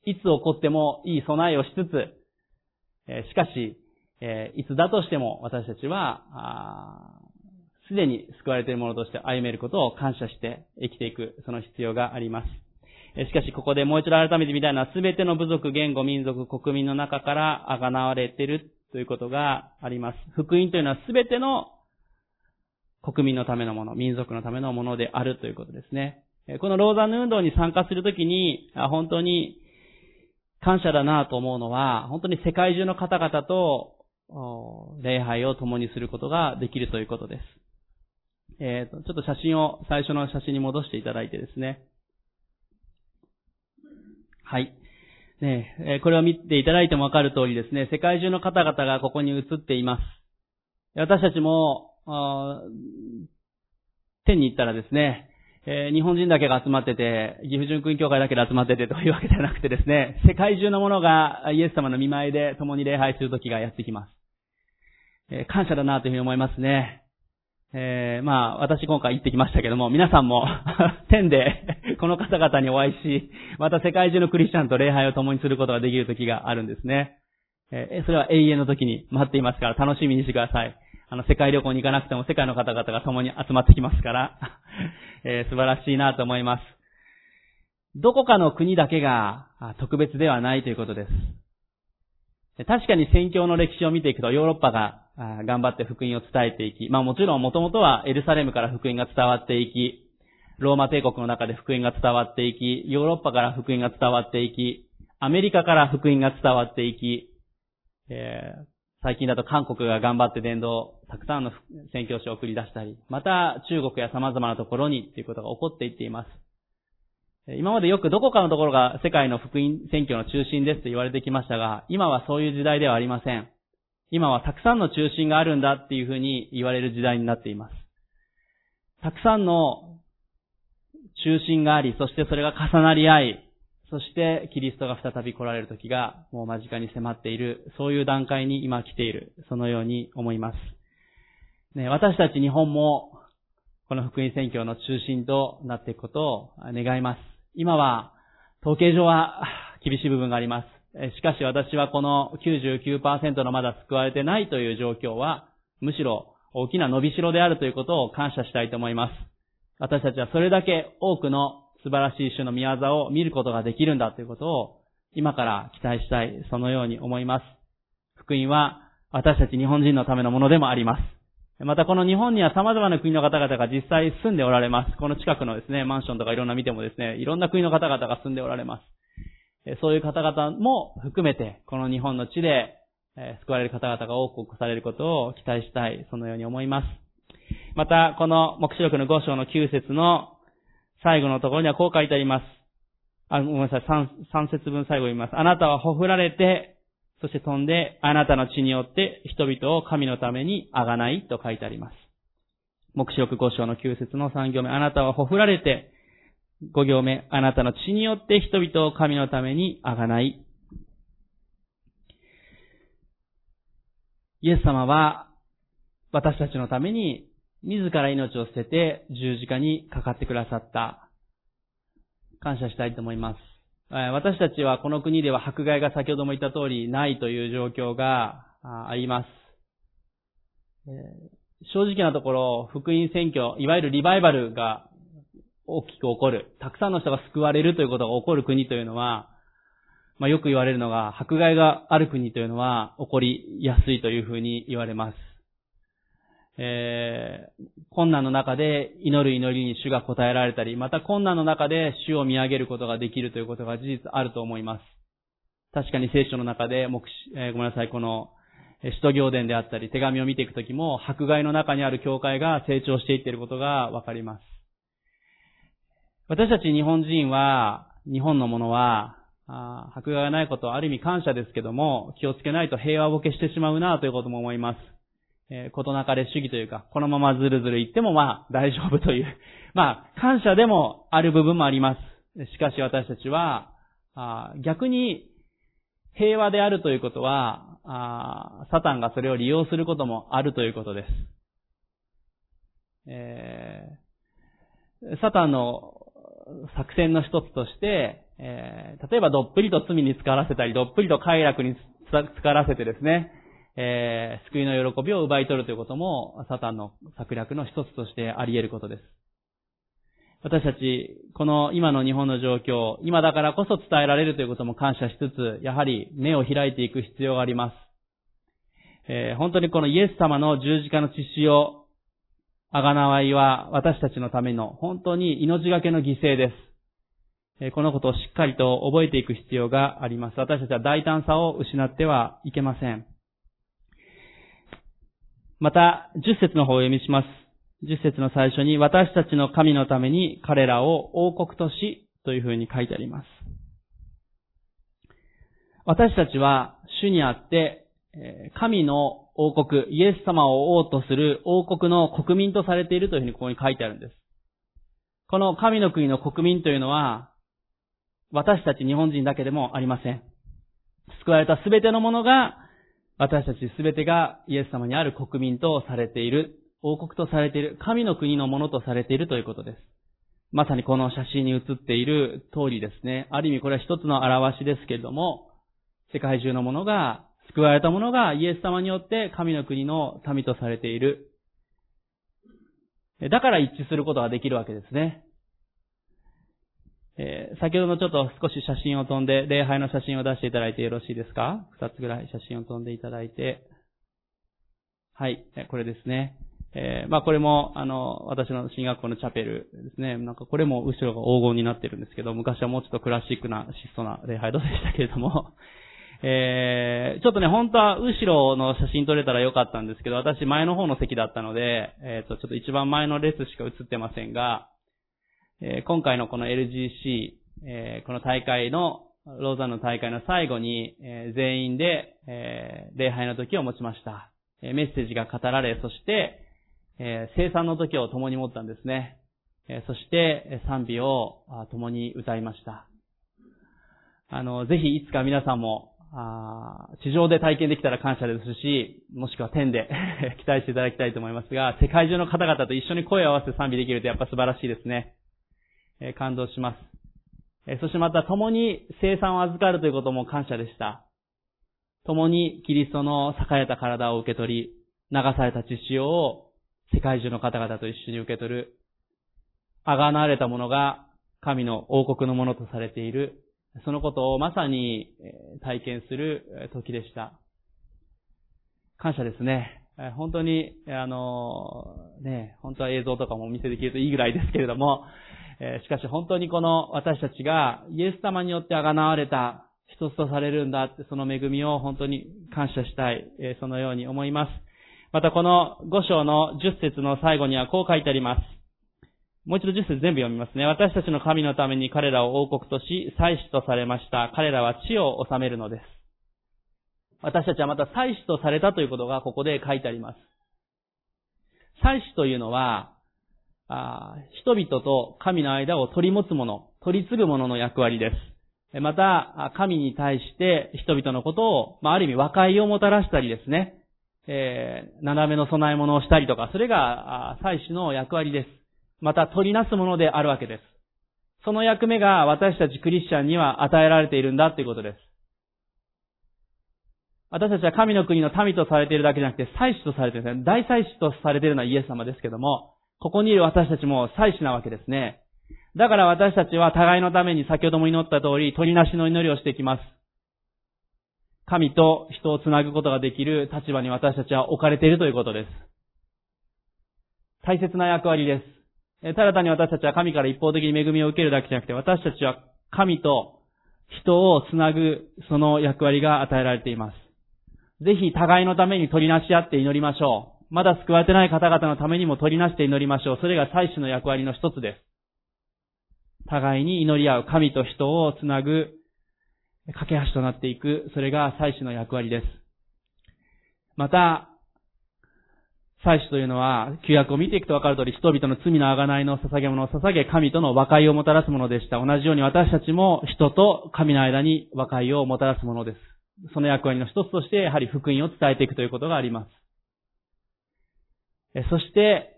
いつ起こってもいい備えをしつつ、しかし、いつだとしても私たちは、すでに救われているものとして歩めることを感謝して生きていく、その必要があります。しかし、ここでもう一度改めてみたいのは、すべての部族、言語、民族、国民の中からあがなわれているということがあります。福音というのはすべての国民のためのもの、民族のためのものであるということですね。このローザンヌ運動に参加するときに、本当に感謝だなと思うのは、本当に世界中の方々と礼拝を共にすることができるということです。えーと、ちょっと写真を最初の写真に戻していただいてですね。はい。ね、これを見ていただいてもわかる通りですね、世界中の方々がここに映っています。私たちも、天に行ったらですね、えー、日本人だけが集まってて、岐阜純君教会だけで集まっててというわけではなくてですね、世界中のものがイエス様の見舞いで共に礼拝する時がやってきます。えー、感謝だなというふうに思いますね。えー、まあ、私今回行ってきましたけども、皆さんも 天でこの方々にお会いし、また世界中のクリスチャンと礼拝を共にすることができる時があるんですね。えー、それは永遠の時に待っていますから楽しみにしてください。あの、世界旅行に行かなくても世界の方々が共に集まってきますから、えー、素晴らしいなと思います。どこかの国だけが特別ではないということです。確かに宣教の歴史を見ていくと、ヨーロッパが頑張って福音を伝えていき、まあもちろんもともとはエルサレムから福音が伝わっていき、ローマ帝国の中で福音が伝わっていき、ヨーロッパから福音が伝わっていき、アメリカから福音が伝わっていき、えー、最近だと韓国が頑張って伝道、たくさんの宣教師を送り出したり、また中国や様々なところにということが起こっていっています。今までよくどこかのところが世界の福音宣教の中心ですと言われてきましたが、今はそういう時代ではありません。今はたくさんの中心があるんだっていうふうに言われる時代になっています。たくさんの中心があり、そしてそれが重なり合い、そしてキリストが再び来られる時がもう間近に迫っている、そういう段階に今来ている、そのように思います。ね、私たち日本もこの福音宣教の中心となっていくことを願います。今は統計上は厳しい部分があります。しかし私はこの99%のまだ救われてないという状況は、むしろ大きな伸びしろであるということを感謝したいと思います。私たちはそれだけ多くの素晴らしい主の宮業を見ることができるんだということを今から期待したい、そのように思います。福音は私たち日本人のためのものでもあります。またこの日本には様々な国の方々が実際住んでおられます。この近くのですね、マンションとかいろんな見てもですね、いろんな国の方々が住んでおられます。そういう方々も含めて、この日本の地で救われる方々が多く起こされることを期待したい、そのように思います。また、この目視録の5章の9節の最後のところにはこう書いてあります。あ、ごめんなさい、3, 3節分最後言います。あなたはほふられて、そして飛んで、あなたの血によって人々を神のためにあがないと書いてあります。目視録5章の9節の3行目、あなたはほふられて、5行目、あなたの血によって人々を神のためにあがない。イエス様は私たちのために自ら命を捨てて十字架にかかってくださった。感謝したいと思います。私たちはこの国では迫害が先ほども言った通りないという状況があります。正直なところ、福音選挙、いわゆるリバイバルが大きく起こる。たくさんの人が救われるということが起こる国というのは、まあ、よく言われるのが、迫害がある国というのは起こりやすいというふうに言われます。えー、困難の中で祈る祈りに主が答えられたり、また困難の中で主を見上げることができるということが事実あると思います。確かに聖書の中で、目えー、ごめんなさい、この、使徒行伝であったり、手紙を見ていくときも、迫害の中にある教会が成長していっていることがわかります。私たち日本人は、日本のものは、迫害がないことはある意味感謝ですけども、気をつけないと平和ボケしてしまうなということも思います。えー、ことなかれ主義というか、このままずるずる言ってもまあ大丈夫という、まあ感謝でもある部分もあります。しかし私たちは、あ逆に平和であるということは、あサタンがそれを利用することもあるということです。えー、サタンの作戦の一つとして、えー、例えばどっぷりと罪に使わせたり、どっぷりと快楽に使わせてですね、えー、救いの喜びを奪い取るということも、サタンの策略の一つとしてあり得ることです。私たち、この今の日本の状況、今だからこそ伝えられるということも感謝しつつ、やはり目を開いていく必要があります。えー、本当にこのイエス様の十字架の血潮、あがなわいは私たちのための本当に命がけの犠牲です。このことをしっかりと覚えていく必要があります。私たちは大胆さを失ってはいけません。また、10節の方を読みします。10節の最初に、私たちの神のために彼らを王国とし、というふうに書いてあります。私たちは主にあって、神の王国、イエス様を王とする王国の国民とされているというふうにここに書いてあるんです。この神の国の国民というのは、私たち日本人だけでもありません。救われたすべてのものが私たちすべてがイエス様にある国民とされている、王国とされている、神の国のものとされているということです。まさにこの写真に写っている通りですね。ある意味これは一つの表しですけれども、世界中のものが、救われたものがイエス様によって神の国の民とされている。だから一致することができるわけですね。えー、先ほどのちょっと少し写真を飛んで、礼拝の写真を出していただいてよろしいですか？二つぐらい写真を飛んでいただいて。はい、これですね。えー、まあこれも、あの、私の進学校のチャペルですね。なんかこれも後ろが黄金になってるんですけど、昔はもうちょっとクラシックな質素な礼拝堂でしたけれども、えー、ちょっとね、本当は後ろの写真撮れたらよかったんですけど、私前の方の席だったので、えっ、ー、と、ちょっと一番前の列しか映ってませんが、え今回のこの LGC、えこの大会の、ローザンの大会の最後に、え全員で、え礼拝の時を持ちました。えメッセージが語られ、そして、え生産の時を共に持ったんですね。えそして、賛美を共に歌いました。あの、ぜひいつか皆さんも、あ地上で体験できたら感謝ですし、もしくは天で 期待していただきたいと思いますが、世界中の方々と一緒に声を合わせて賛美できるとやっぱ素晴らしいですね。え感動します。えそしてまた共に生産を預かるということも感謝でした。共にキリストの栄えた体を受け取り、流された血潮を世界中の方々と一緒に受け取る、あがなわれたものが神の王国のものとされている、そのことをまさに体験する時でした。感謝ですね。本当に、あの、ね、本当は映像とかもお見せできるといいぐらいですけれども、えしかし本当にこの私たちがイエス様によってあがなわれた一つとされるんだって、その恵みを本当に感謝したい、えそのように思います。またこの5章の10節の最後にはこう書いてあります。もう一度10節全部読みますね。私たちの神のために彼らを王国とし、祭司とされました。彼らは地を治めるのです。私たちはまた祭司とされたということがここで書いてあります。祭司というのは、あ人々と神の間を取り持つ者、取り継ぐ者の役割です。また、神に対して人々のことを、まあ、ある意味和解をもたらしたりですね、えー、斜めの備え物をしたりとか、それが、祭司の役割です。また、取りなすものであるわけです。その役目が私たちクリスチャンには与えられているんだということです。私たちは神の国の民とされているだけじゃなくて、祭司とされているんですね。大祭司とされているのはイエス様ですけども、ここにいる私たちも祭司なわけですね。だから私たちは互いのために先ほども祈った通り、取りなしの祈りをしていきます。神と人をつなぐことができる立場に私たちは置かれているということです。大切な役割です。ただ単に私たちは神から一方的に恵みを受けるだけじゃなくて、私たちは神と人をつなぐその役割が与えられています。ぜひ互いのために取りなし合って祈りましょう。まだ救われてない方々のためにも取りなして祈りましょう。それが祭司の役割の一つです。互いに祈り合う神と人をつなぐ架け橋となっていく、それが祭司の役割です。また、祭司というのは、旧約を見ていくと分かる通り、人々の罪の贖いの捧げ物を捧げ、神との和解をもたらすものでした。同じように私たちも人と神の間に和解をもたらすものです。その役割の一つとして、やはり福音を伝えていくということがあります。そして、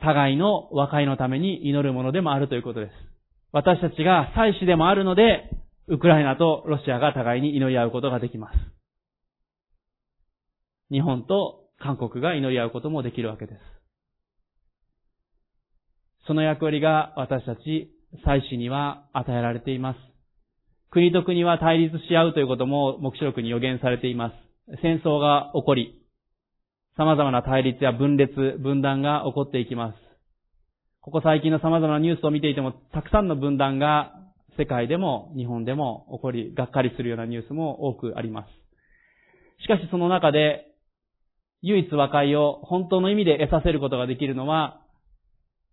互いの和解のために祈るものでもあるということです。私たちが祭司でもあるので、ウクライナとロシアが互いに祈り合うことができます。日本と韓国が祈り合うこともできるわけです。その役割が私たち祭司には与えられています。国と国は対立し合うということも目視録に予言されています。戦争が起こり、様々な対立や分裂、分断が起こっていきます。ここ最近の様々なニュースを見ていても、たくさんの分断が世界でも日本でも起こり、がっかりするようなニュースも多くあります。しかしその中で、唯一和解を本当の意味で得させることができるのは、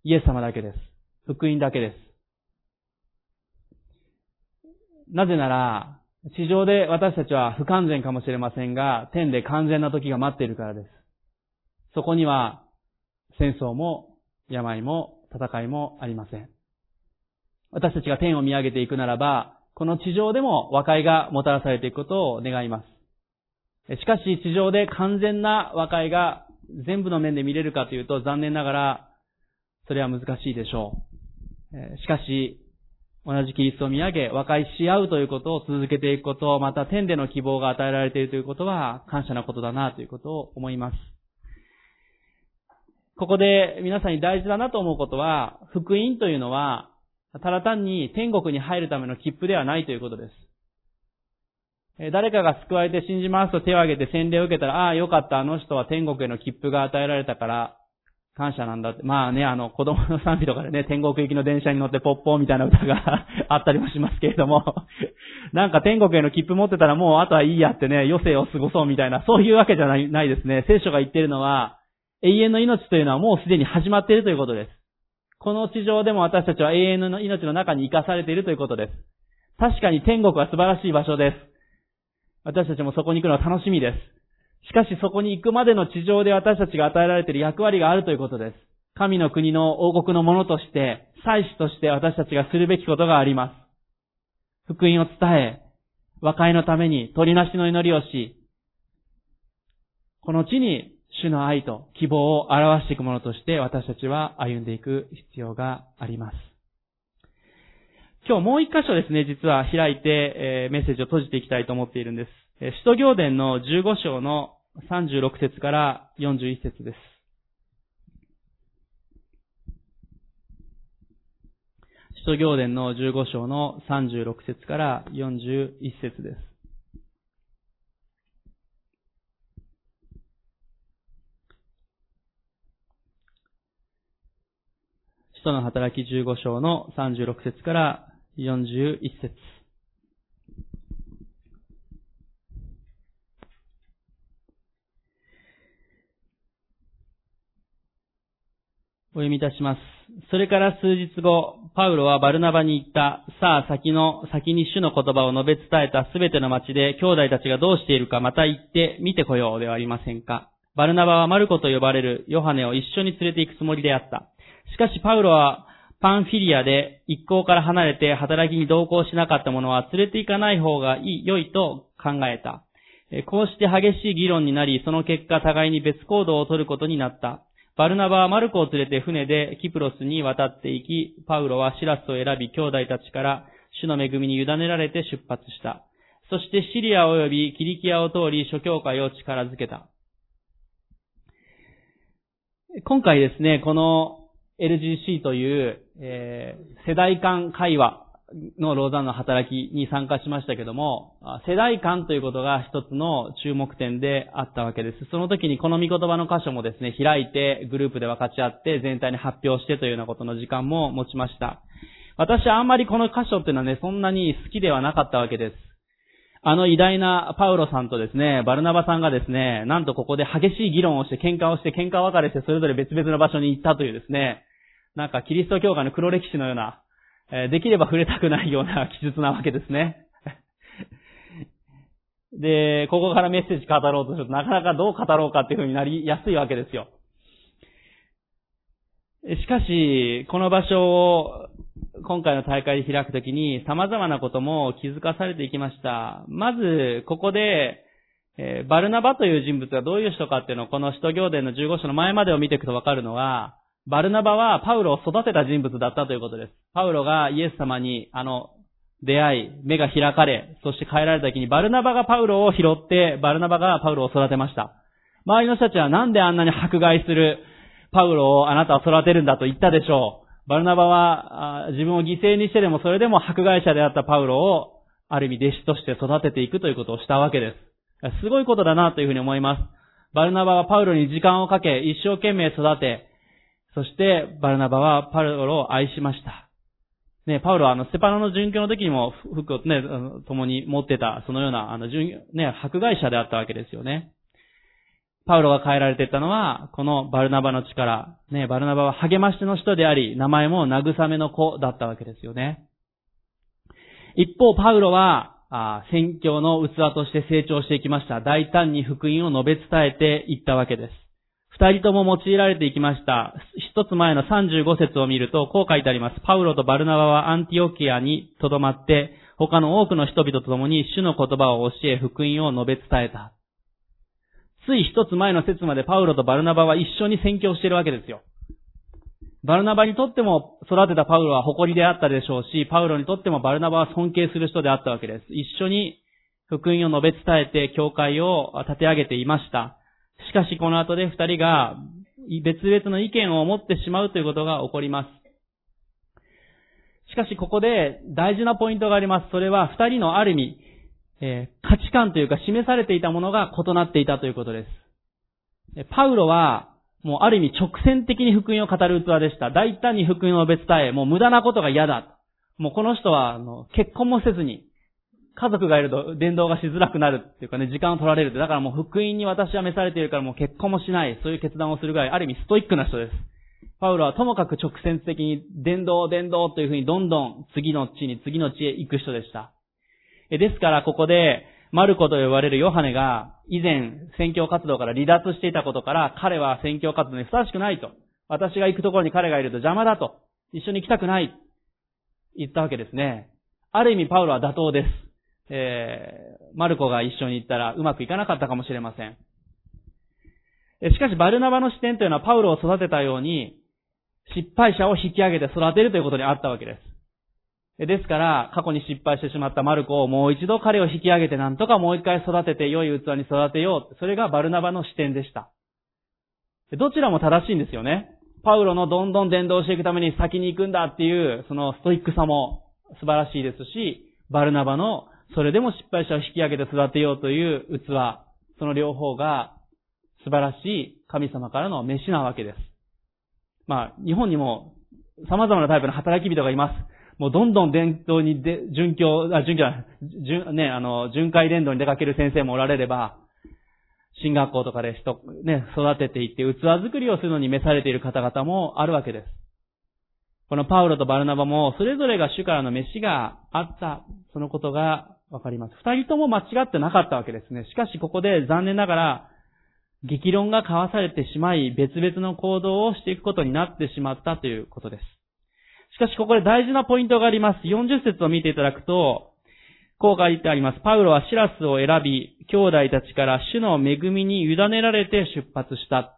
イエス様だけです。福音だけです。なぜなら、地上で私たちは不完全かもしれませんが、天で完全な時が待っているからです。そこには、戦争も、病も、戦いもありません。私たちが天を見上げていくならば、この地上でも和解がもたらされていくことを願います。しかし、地上で完全な和解が全部の面で見れるかというと、残念ながら、それは難しいでしょう。しかし、同じキリストを見上げ、和解し合うということを続けていくこと、また天での希望が与えられているということは感謝なことだなということを思います。ここで皆さんに大事だなと思うことは、福音というのは、ただ単に天国に入るための切符ではないということです。誰かが救われて信じますと手を挙げて洗礼を受けたら、ああ、よかった、あの人は天国への切符が与えられたから、感謝なんだって。まあね、あの、子供の賛美とかでね、天国行きの電車に乗ってポッポーみたいな歌が あったりもしますけれども、なんか天国への切符持ってたらもうあとはいいやってね、余生を過ごそうみたいな、そういうわけじゃないないですね。聖書が言ってるのは、永遠の命というのはもうすでに始まっているということです。この地上でも私たちは永遠の命の中に生かされているということです。確かに天国は素晴らしい場所です。私たちもそこに行くのは楽しみです。しかしそこに行くまでの地上で私たちが与えられている役割があるということです。神の国の王国のものとして、祭司として私たちがするべきことがあります。福音を伝え、和解のために取りなしの祈りをし、この地に主の愛と希望を表していくものとして私たちは歩んでいく必要があります。今日もう一箇所ですね、実は開いて、えー、メッセージを閉じていきたいと思っているんです。使徒行伝の15章の36節から41節です。使徒行伝の15章の36節から41節です。使徒の働き15章の36節から41節お読みいたします。それから数日後、パウロはバルナバに行った。さあ、先の、先に主の言葉を述べ伝えたすべての町で兄弟たちがどうしているかまた行って見てこようではありませんか。バルナバはマルコと呼ばれるヨハネを一緒に連れて行くつもりであった。しかしパウロはパンフィリアで一行から離れて働きに同行しなかった者は連れて行かない方がいい、良いと考えた。こうして激しい議論になり、その結果互いに別行動を取ることになった。バルナバはマルコを連れて船でキプロスに渡って行き、パウロはシラスを選び兄弟たちから主の恵みに委ねられて出発した。そしてシリア及びキリキアを通り諸教会を力づけた。今回ですね、この LGC という、えー、世代間会話のローザンの働きに参加しましたけども、世代間ということが一つの注目点であったわけです。その時にこの見言葉の箇所もですね、開いてグループで分かち合って全体に発表してというようなことの時間も持ちました。私はあんまりこの箇所っていうのはね、そんなに好きではなかったわけです。あの偉大なパウロさんとですね、バルナバさんがですね、なんとここで激しい議論をして喧嘩をして喧嘩別れしてそれぞれ別々の場所に行ったというですね、なんかキリスト教会の黒歴史のようなえできれば触れたくないような 記述なわけですね。で、ここからメッセージ語ろうとすると、なかなかどう語ろうかっていうふうになりやすいわけですよ。しかし、この場所を、今回の大会で開くときに様々なことも気づかされていきました。まず、ここで、えバルナバという人物がどういう人かっていうのをこの使徒行伝の15章の前までを見ていくとわかるのは、バルナバはパウロを育てた人物だったということです。パウロがイエス様に、あの、出会い、目が開かれ、そして帰られた時にバルナバがパウロを拾って、バルナバがパウロを育てました。周りの人たちはなんであんなに迫害するパウロをあなたは育てるんだと言ったでしょう。バルナバは自分を犠牲にしてでもそれでも迫害者であったパウロをある意味弟子として育てていくということをしたわけです。すごいことだなというふうに思います。バルナバはパウロに時間をかけ一生懸命育て、そしてバルナバはパウロを愛しました。ね、パウロはあの、ステパノの殉教の時にも服をね、共に持ってた、そのような、あの、殉ね、迫害者であったわけですよね。パウロが変えられていったのは、このバルナバの力。ね、バルナバは励ましの人であり、名前も慰めの子だったわけですよね。一方、パウロは、あ宣教の器として成長していきました。大胆に福音を述べ伝えていったわけです。二人とも用いられていきました。一つ前の35節を見ると、こう書いてあります。パウロとバルナバはアンティオキアに留まって、他の多くの人々と共に主の言葉を教え、福音を述べ伝えた。つい一つ前の説までパウロとバルナバは一緒に宣教しているわけですよ。バルナバにとっても育てたパウロは誇りであったでしょうし、パウロにとってもバルナバは尊敬する人であったわけです。一緒に福音を述べ伝えて教会を立て上げていました。しかしこの後で二人が別々の意見を持ってしまうということが起こります。しかしここで大事なポイントがあります。それは二人のある意味、えー価値観というか示されていたものが異なっていたということです。パウロはもうある意味直線的に福音を語る器でした。大胆に福音を述べ伝え、もう無駄なことが嫌だ。もうこの人はあの結婚もせずに、家族がいると伝道がしづらくなるっていうかね、時間を取られるって。だからもう福音に私は召されているからもう結婚もしない。そういう決断をするぐらい、ある意味ストイックな人です。パウロはともかく直線的に伝道、伝道というふうにどんどん次の地に次の地へ行く人でした。ですからここで、マルコと呼ばれるヨハネが以前宣教活動から離脱していたことから彼は宣教活動にふさわしくないと。私が行くところに彼がいると邪魔だと。一緒に行きたくない。言ったわけですね。ある意味パウロは妥当です。えー、マルコが一緒に行ったらうまくいかなかったかもしれません。しかしバルナバの視点というのはパウロを育てたように失敗者を引き上げて育てるということにあったわけです。ですから、過去に失敗してしまったマルコをもう一度彼を引き上げてなんとかもう一回育てて良い器に育てよう。それがバルナバの視点でした。どちらも正しいんですよね。パウロのどんどん伝道していくために先に行くんだっていう、そのストイックさも素晴らしいですし、バルナバのそれでも失敗者を引き上げて育てようという器、その両方が素晴らしい神様からの飯なわけです。まあ、日本にも様々なタイプの働き人がいます。もうどんどん伝統にで、巡教、あ、巡教、ね、あの、巡回伝道に出かける先生もおられれば、進学校とかで人、ね、育てていって器作りをするのに召されている方々もあるわけです。このパウロとバルナバも、それぞれが主からの飯があった、そのことがわかります。二人とも間違ってなかったわけですね。しかしここで残念ながら、激論が交わされてしまい、別々の行動をしていくことになってしまったということです。しかしここで大事なポイントがあります。40節を見ていただくと、こう書いてあります。パウロはシラスを選び、兄弟たちから主の恵みに委ねられて出発した。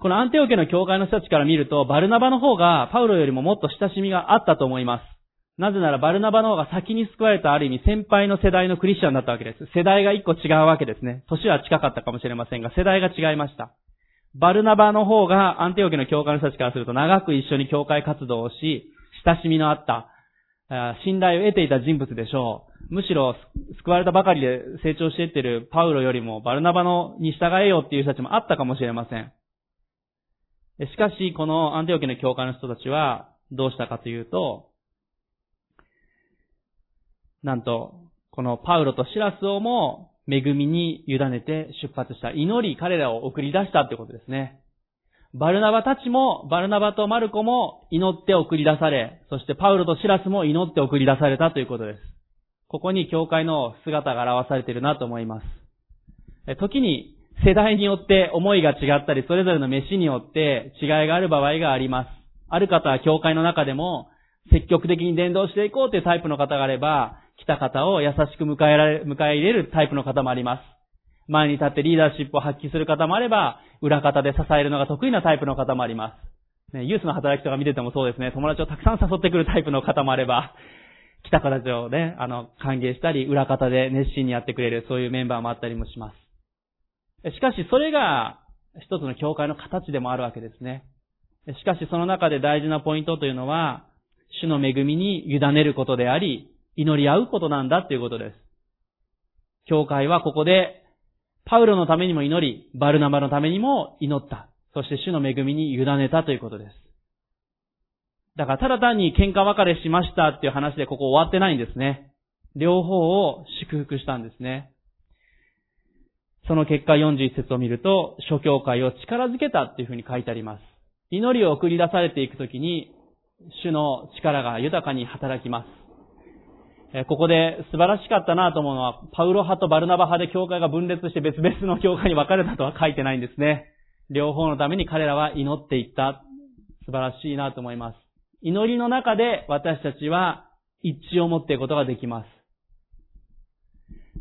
このアンテオ家の教会の人たちから見ると、バルナバの方がパウロよりももっと親しみがあったと思います。なぜならバルナバの方が先に救われたある意味先輩の世代のクリスチャンだったわけです。世代が一個違うわけですね。年は近かったかもしれませんが、世代が違いました。バルナバの方がアンテオ家の教会の人たちからすると長く一緒に教会活動をし、親しみのあった、信頼を得ていた人物でしょう。むしろ救われたばかりで成長していってるパウロよりもバルナバのに従えよっていう人たちもあったかもしれません。しかし、このアンテオ家の教会の人たちはどうしたかというと、なんと、このパウロとシラスをも恵みに委ねて出発した。祈り彼らを送り出したということですね。バルナバたちも、バルナバとマルコも祈って送り出され、そしてパウロとシラスも祈って送り出されたということです。ここに教会の姿が表されているなと思います。時に世代によって思いが違ったり、それぞれの飯によって違いがある場合があります。ある方は教会の中でも積極的に伝道していこうというタイプの方があれば、来た方を優しく迎えられ、迎え入れるタイプの方もあります。前に立ってリーダーシップを発揮する方もあれば、裏方で支えるのが得意なタイプの方もあります。ね、ユースの働きとか見ててもそうですね、友達をたくさん誘ってくるタイプの方もあれば、来た方をね、あの、歓迎したり、裏方で熱心にやってくれる、そういうメンバーもあったりもします。しかし、それが、一つの教会の形でもあるわけですね。しかし、その中で大事なポイントというのは、主の恵みに委ねることであり、祈り合うことなんだということです。教会はここで、パウロのためにも祈り、バルナバのためにも祈った。そして主の恵みに委ねたということです。だからただ単に喧嘩別れしましたっていう話でここ終わってないんですね。両方を祝福したんですね。その結果41節を見ると、諸教会を力づけたっていうふうに書いてあります。祈りを送り出されていくときに、主の力が豊かに働きます。ここで素晴らしかったなと思うのは、パウロ派とバルナバ派で教会が分裂して別々の教会に分かれたとは書いてないんですね。両方のために彼らは祈っていった。素晴らしいなと思います。祈りの中で私たちは一致を持っていくことができます。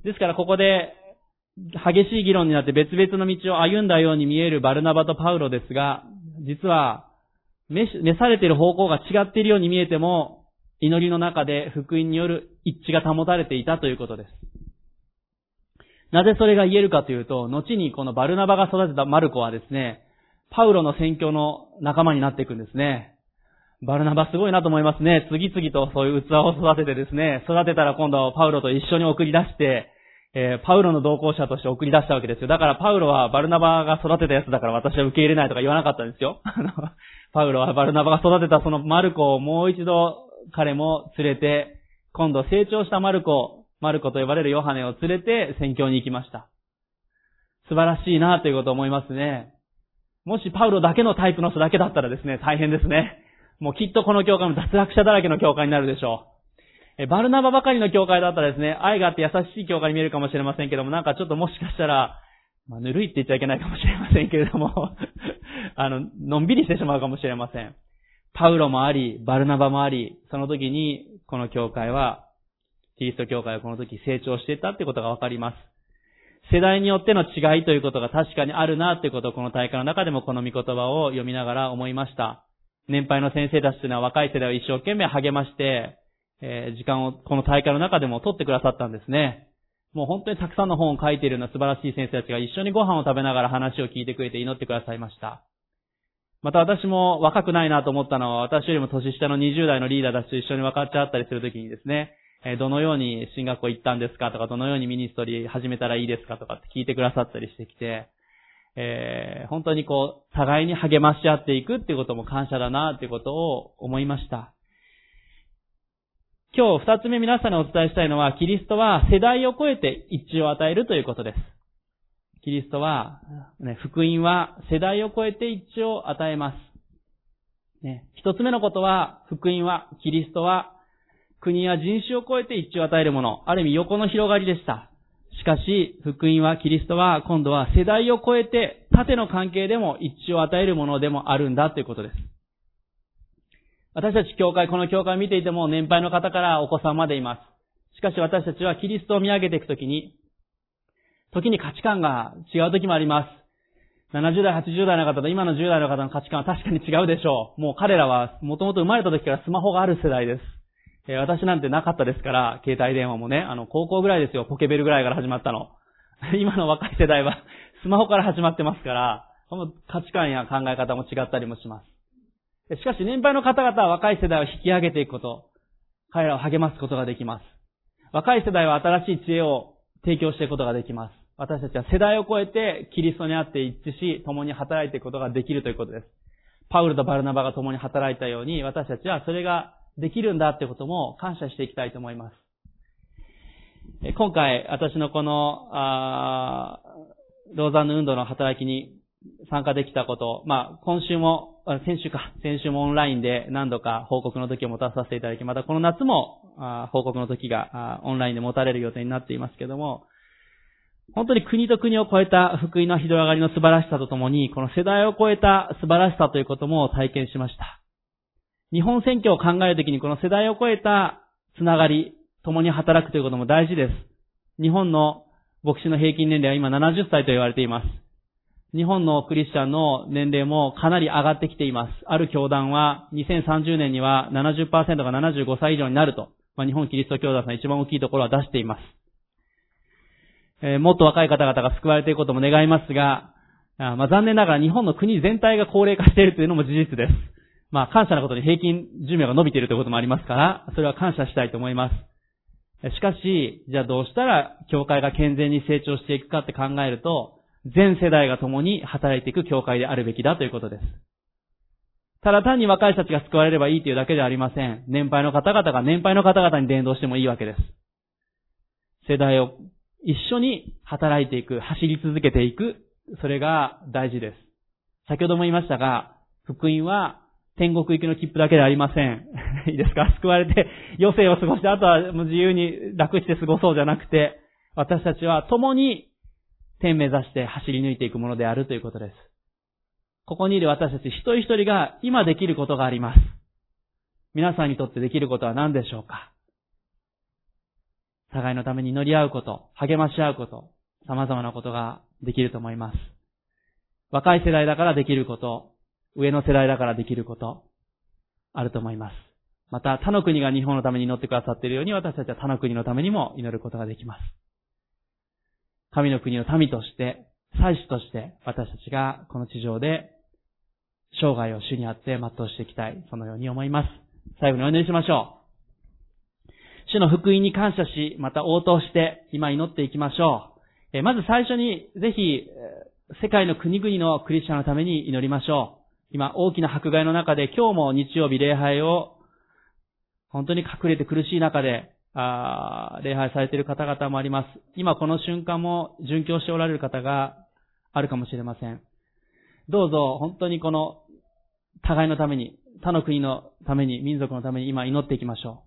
ですからここで激しい議論になって別々の道を歩んだように見えるバルナバとパウロですが、実は召されている方向が違っているように見えても、祈りの中で福音による一致が保たれていたということです。なぜそれが言えるかというと、後にこのバルナバが育てたマルコはですね、パウロの宣教の仲間になっていくんですね。バルナバすごいなと思いますね。次々とそういう器を育ててですね、育てたら今度はパウロと一緒に送り出して、えー、パウロの同行者として送り出したわけですよ。だからパウロはバルナバが育てたやつだから私は受け入れないとか言わなかったんですよ。パウロはバルナバが育てたそのマルコをもう一度彼も連れて、今度成長したマルコ、マルコと呼ばれるヨハネを連れて宣教に行きました。素晴らしいなということを思いますね。もしパウロだけのタイプの人だけだったらですね、大変ですね。もうきっとこの教会も脱落者だらけの教会になるでしょう。え、バルナバばかりの教会だったらですね、愛があって優しい教会に見えるかもしれませんけども、なんかちょっともしかしたら、まあ、ぬるいって言っちゃいけないかもしれませんけれども あの、のんびりしてしまうかもしれません。パウロもあり、バルナバもあり、その時に、この教会は、キリスト教会はこの時成長していったってことがわかります。世代によっての違いということが確かにあるなっていうことをこの大会の中でもこの御言葉を読みながら思いました。年配の先生たちというのは若い世代を一生懸命励まして、えー、時間をこの大会の中でも取ってくださったんですね。もう本当にたくさんの本を書いているような素晴らしい先生たちが一緒にご飯を食べながら話を聞いてくれて祈ってくださいました。また私も若くないなと思ったのは、私よりも年下の20代のリーダーたちと一緒に分かっちゃったりするときにですね、どのように進学校行ったんですかとか、どのようにミニストリー始めたらいいですかとかって聞いてくださったりしてきて、えー、本当にこう、互いに励まし合っていくっていうことも感謝だなっていうことを思いました。今日二つ目皆さんにお伝えしたいのは、キリストは世代を超えて一致を与えるということです。キリストは、ね、福音は世代を超えて一致を与えます。ね、一つ目のことは、福音は、キリストは、国や人種を超えて一致を与えるもの、ある意味横の広がりでした。しかし、福音は、キリストは、今度は世代を超えて、縦の関係でも一致を与えるものでもあるんだということです。私たち教会、この教会を見ていても、年配の方からお子さんまでいます。しかし私たちはキリストを見上げていくときに、時に価値観が違う時もあります。70代、80代の方と今の10代の方の価値観は確かに違うでしょう。もう彼らはもともと生まれた時からスマホがある世代です。え私なんてなかったですから、携帯電話もね、あの、高校ぐらいですよ、ポケベルぐらいから始まったの。今の若い世代はスマホから始まってますから、この価値観や考え方も違ったりもします。しかし年配の方々は若い世代を引き上げていくこと、彼らを励ますことができます。若い世代は新しい知恵を提供していくことができます。私たちは世代を超えてキリストにあって一致し、共に働いていくことができるということです。パウルとバルナバが共に働いたように、私たちはそれができるんだってことも感謝していきたいと思います。今回、私のこの、あローザンヌ運動の働きに参加できたこと、まあ、今週も、先週か、先週もオンラインで何度か報告の時を持たさせていただき、またこの夏もあ報告の時がオンラインで持たれる予定になっていますけども、本当に国と国を超えた福音の広がりの素晴らしさとともに、この世代を超えた素晴らしさということも体験しました。日本選挙を考えるときにこの世代を超えたつながり、共に働くということも大事です。日本の牧師の平均年齢は今70歳と言われています。日本のクリスチャンの年齢もかなり上がってきています。ある教団は2030年には70%が75歳以上になると、まあ、日本キリスト教団の一番大きいところは出しています。え、もっと若い方々が救われていくことも願いますが、あまあ、残念ながら日本の国全体が高齢化しているというのも事実です。まあ、感謝なことに平均寿命が伸びているということもありますから、それは感謝したいと思います。しかし、じゃあどうしたら教会が健全に成長していくかって考えると、全世代が共に働いていく教会であるべきだということです。ただ単に若い人たちが救われればいいというだけではありません。年配の方々が年配の方々に伝道してもいいわけです。世代を一緒に働いていく、走り続けていく、それが大事です。先ほども言いましたが、福音は天国行きの切符だけではありません。いいですか？救われて余生を過ごして、あとはもう自由に楽して過ごそうじゃなくて、私たちは共に天目指して走り抜いていくものであるということです。ここにいる私たち一人一人が今できることがあります。皆さんにとってできることは何でしょうか？互いのために祈り合うこと、励まし合うこと、様々なことができると思います。若い世代だからできること、上の世代だからできること、あると思います。また、他の国が日本のために祈ってくださっているように、私たちは他の国のためにも祈ることができます。神の国の民として、祭司として、私たちがこの地上で、生涯を主にあって全うしていきたい。そのように思います。最後にお祈りしましょう。主の福音に感謝し、また応答して、今祈っていきましょう。えまず最初に、ぜひ、世界の国々のクリスチャンのために祈りましょう。今、大きな迫害の中で、今日も日曜日礼拝を、本当に隠れて苦しい中で、あ礼拝されている方々もあります。今この瞬間も殉教しておられる方があるかもしれません。どうぞ本当にこの互いのために、他の国のために、民族のために今祈っていきましょう。